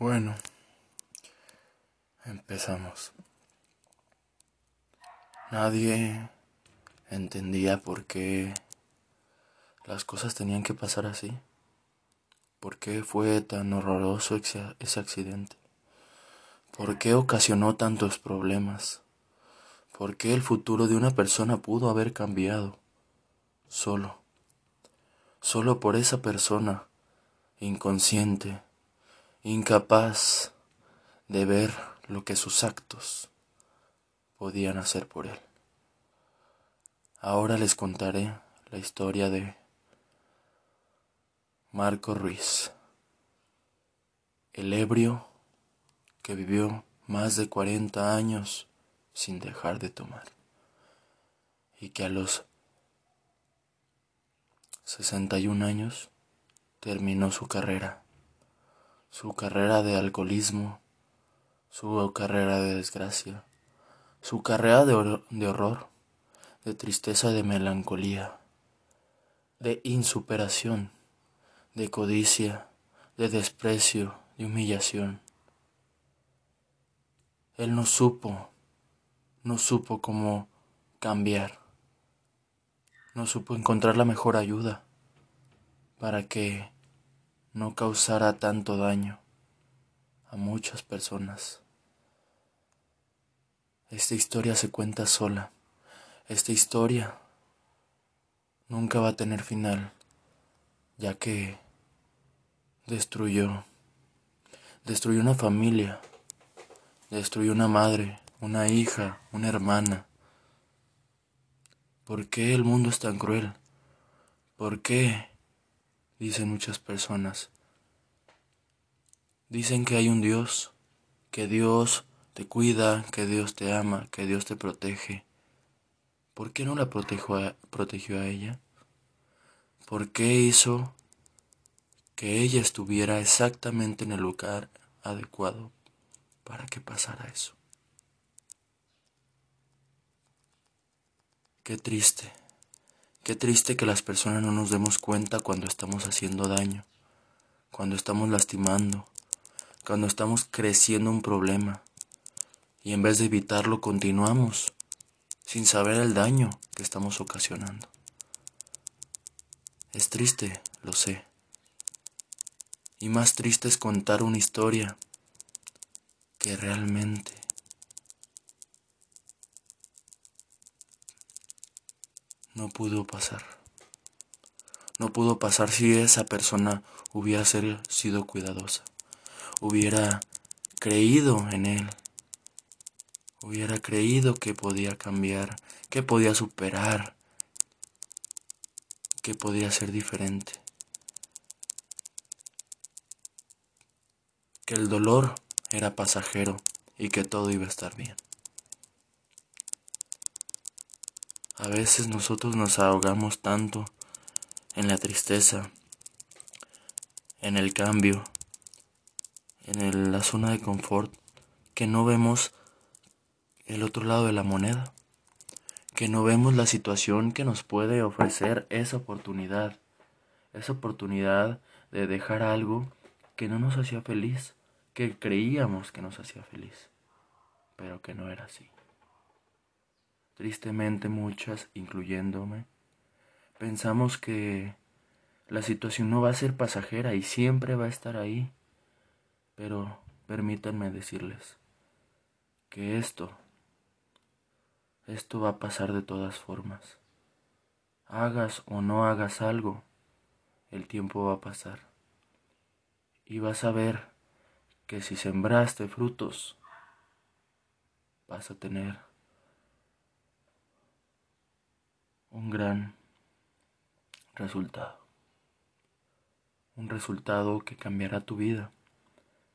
Bueno, empezamos. Nadie entendía por qué las cosas tenían que pasar así. ¿Por qué fue tan horroroso ese accidente? ¿Por qué ocasionó tantos problemas? ¿Por qué el futuro de una persona pudo haber cambiado? Solo. Solo por esa persona inconsciente incapaz de ver lo que sus actos podían hacer por él. Ahora les contaré la historia de Marco Ruiz, el ebrio que vivió más de 40 años sin dejar de tomar y que a los 61 años terminó su carrera su carrera de alcoholismo, su carrera de desgracia, su carrera de, horror, de tristeza, de melancolía, de insuperación, de codicia, de desprecio, de humillación. Él no supo, no supo cómo cambiar, no supo encontrar la mejor ayuda para que no causara tanto daño a muchas personas. Esta historia se cuenta sola. Esta historia nunca va a tener final, ya que destruyó, destruyó una familia, destruyó una madre, una hija, una hermana. ¿Por qué el mundo es tan cruel? ¿Por qué? Dicen muchas personas. Dicen que hay un Dios, que Dios te cuida, que Dios te ama, que Dios te protege. ¿Por qué no la a, protegió a ella? ¿Por qué hizo que ella estuviera exactamente en el lugar adecuado para que pasara eso? Qué triste. Qué triste que las personas no nos demos cuenta cuando estamos haciendo daño, cuando estamos lastimando, cuando estamos creciendo un problema y en vez de evitarlo continuamos sin saber el daño que estamos ocasionando. Es triste, lo sé. Y más triste es contar una historia que realmente no pudo pasar. No pudo pasar si esa persona hubiera sido cuidadosa, hubiera creído en él, hubiera creído que podía cambiar, que podía superar, que podía ser diferente, que el dolor era pasajero y que todo iba a estar bien. A veces nosotros nos ahogamos tanto en la tristeza, en el cambio, en la zona de confort, que no vemos el otro lado de la moneda, que no vemos la situación que nos puede ofrecer esa oportunidad, esa oportunidad de dejar algo que no nos hacía feliz, que creíamos que nos hacía feliz, pero que no era así. Tristemente muchas, incluyéndome, pensamos que la situación no va a ser pasajera y siempre va a estar ahí. Pero permítanme decirles que esto, esto va a pasar de todas formas. Hagas o no hagas algo, el tiempo va a pasar. Y vas a ver que si sembraste frutos, vas a tener un gran resultado. Un resultado que cambiará tu vida,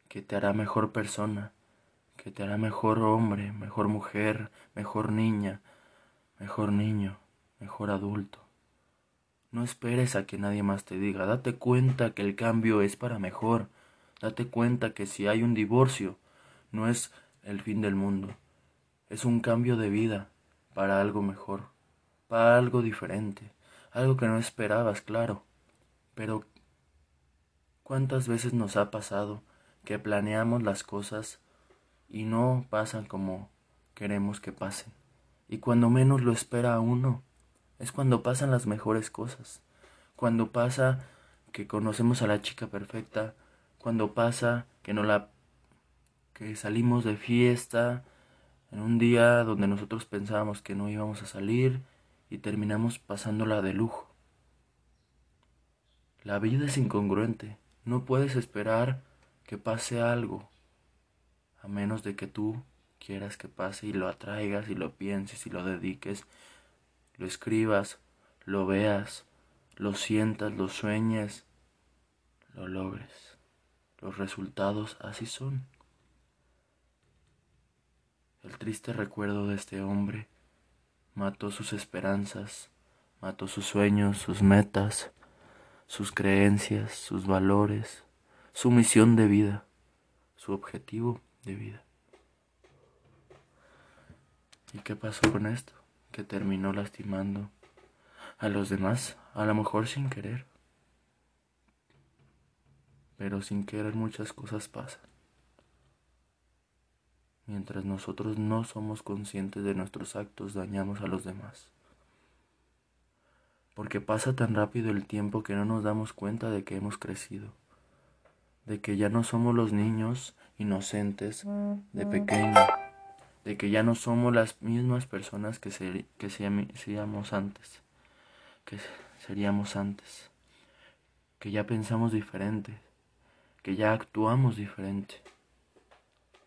que te hará mejor persona, que te hará mejor hombre, mejor mujer, mejor niña, mejor niño, mejor adulto. No esperes a que nadie más te diga, date cuenta que el cambio es para mejor, date cuenta que si hay un divorcio, no es el fin del mundo, es un cambio de vida para algo mejor para algo diferente, algo que no esperabas, claro. Pero ¿cuántas veces nos ha pasado que planeamos las cosas y no pasan como queremos que pasen. Y cuando menos lo espera uno, es cuando pasan las mejores cosas. Cuando pasa que conocemos a la chica perfecta, cuando pasa que no la que salimos de fiesta en un día donde nosotros pensábamos que no íbamos a salir y terminamos pasándola de lujo. La vida es incongruente, no puedes esperar que pase algo, a menos de que tú quieras que pase y lo atraigas y lo pienses y lo dediques, lo escribas, lo veas, lo sientas, lo sueñes, lo logres. Los resultados así son. El triste recuerdo de este hombre mató sus esperanzas, mató sus sueños, sus metas, sus creencias, sus valores, su misión de vida, su objetivo de vida. ¿Y qué pasó con esto? Que terminó lastimando a los demás, a lo mejor sin querer. Pero sin querer muchas cosas pasan. Mientras nosotros no somos conscientes de nuestros actos, dañamos a los demás. Porque pasa tan rápido el tiempo que no nos damos cuenta de que hemos crecido, de que ya no somos los niños inocentes de pequeño, de que ya no somos las mismas personas que, que seríamos antes, que seríamos antes, que ya pensamos diferente, que ya actuamos diferente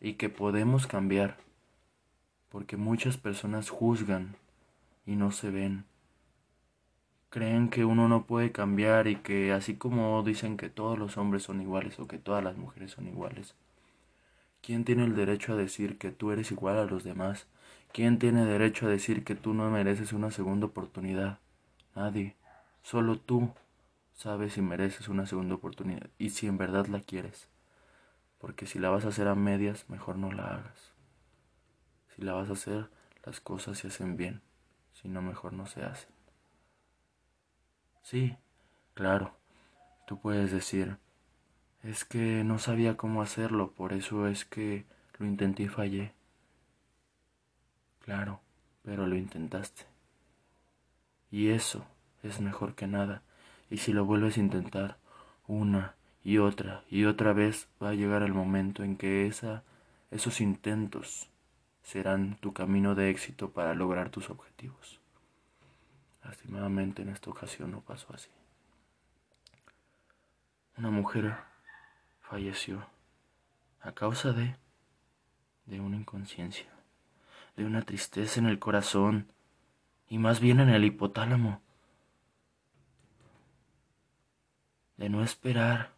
y que podemos cambiar, porque muchas personas juzgan y no se ven. Creen que uno no puede cambiar y que así como dicen que todos los hombres son iguales o que todas las mujeres son iguales, ¿quién tiene el derecho a decir que tú eres igual a los demás? ¿Quién tiene derecho a decir que tú no mereces una segunda oportunidad? Nadie. Solo tú sabes si mereces una segunda oportunidad y si en verdad la quieres. Porque si la vas a hacer a medias, mejor no la hagas. Si la vas a hacer, las cosas se hacen bien. Si no, mejor no se hacen. Sí, claro, tú puedes decir, es que no sabía cómo hacerlo, por eso es que lo intenté y fallé. Claro, pero lo intentaste. Y eso es mejor que nada. Y si lo vuelves a intentar una y otra y otra vez va a llegar el momento en que esa, esos intentos serán tu camino de éxito para lograr tus objetivos. Lastimadamente en esta ocasión no pasó así. Una mujer falleció a causa de de una inconsciencia, de una tristeza en el corazón y más bien en el hipotálamo, de no esperar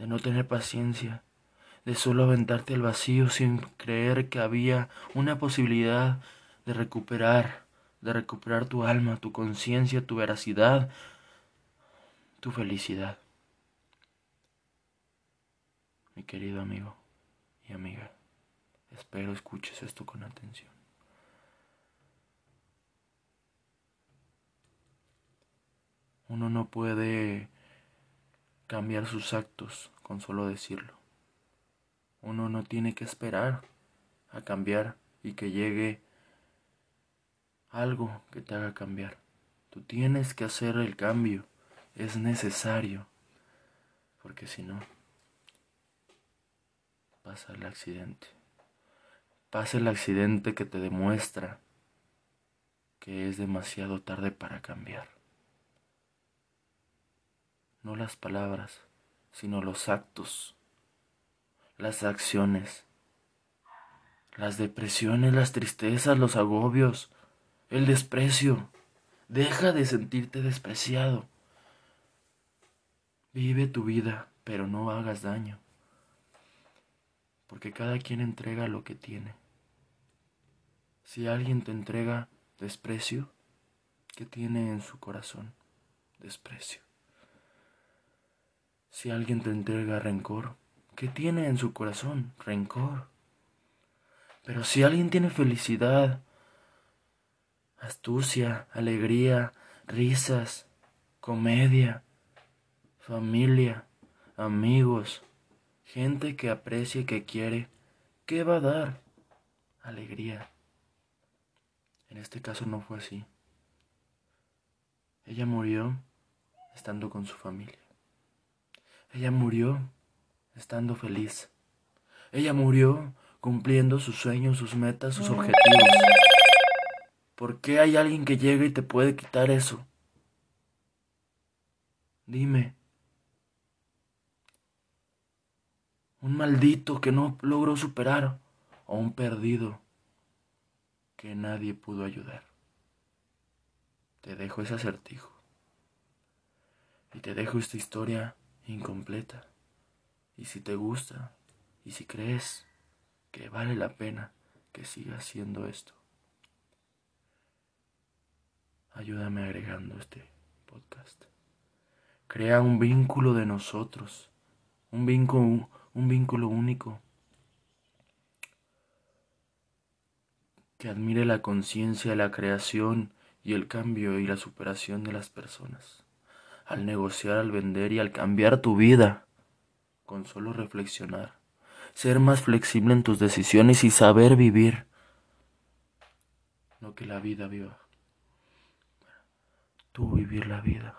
de no tener paciencia, de solo aventarte al vacío sin creer que había una posibilidad de recuperar, de recuperar tu alma, tu conciencia, tu veracidad, tu felicidad. Mi querido amigo y amiga, espero escuches esto con atención. Uno no puede cambiar sus actos con solo decirlo. Uno no tiene que esperar a cambiar y que llegue algo que te haga cambiar. Tú tienes que hacer el cambio. Es necesario. Porque si no, pasa el accidente. Pasa el accidente que te demuestra que es demasiado tarde para cambiar no las palabras, sino los actos, las acciones, las depresiones, las tristezas, los agobios, el desprecio. Deja de sentirte despreciado. Vive tu vida, pero no hagas daño, porque cada quien entrega lo que tiene. Si alguien te entrega desprecio, ¿qué tiene en su corazón? Desprecio. Si alguien te entrega rencor, ¿qué tiene en su corazón? Rencor. Pero si alguien tiene felicidad, astucia, alegría, risas, comedia, familia, amigos, gente que aprecia y que quiere, ¿qué va a dar? Alegría. En este caso no fue así. Ella murió estando con su familia. Ella murió estando feliz. Ella murió cumpliendo sus sueños, sus metas, sus objetivos. ¿Por qué hay alguien que llega y te puede quitar eso? Dime. Un maldito que no logró superar o un perdido que nadie pudo ayudar. Te dejo ese acertijo. Y te dejo esta historia incompleta. Y si te gusta, y si crees que vale la pena que siga haciendo esto, ayúdame agregando este podcast. Crea un vínculo de nosotros, un vínculo, un vínculo único que admire la conciencia, la creación y el cambio y la superación de las personas. Al negociar, al vender y al cambiar tu vida, con solo reflexionar, ser más flexible en tus decisiones y saber vivir, no que la vida viva, tú vivir la vida.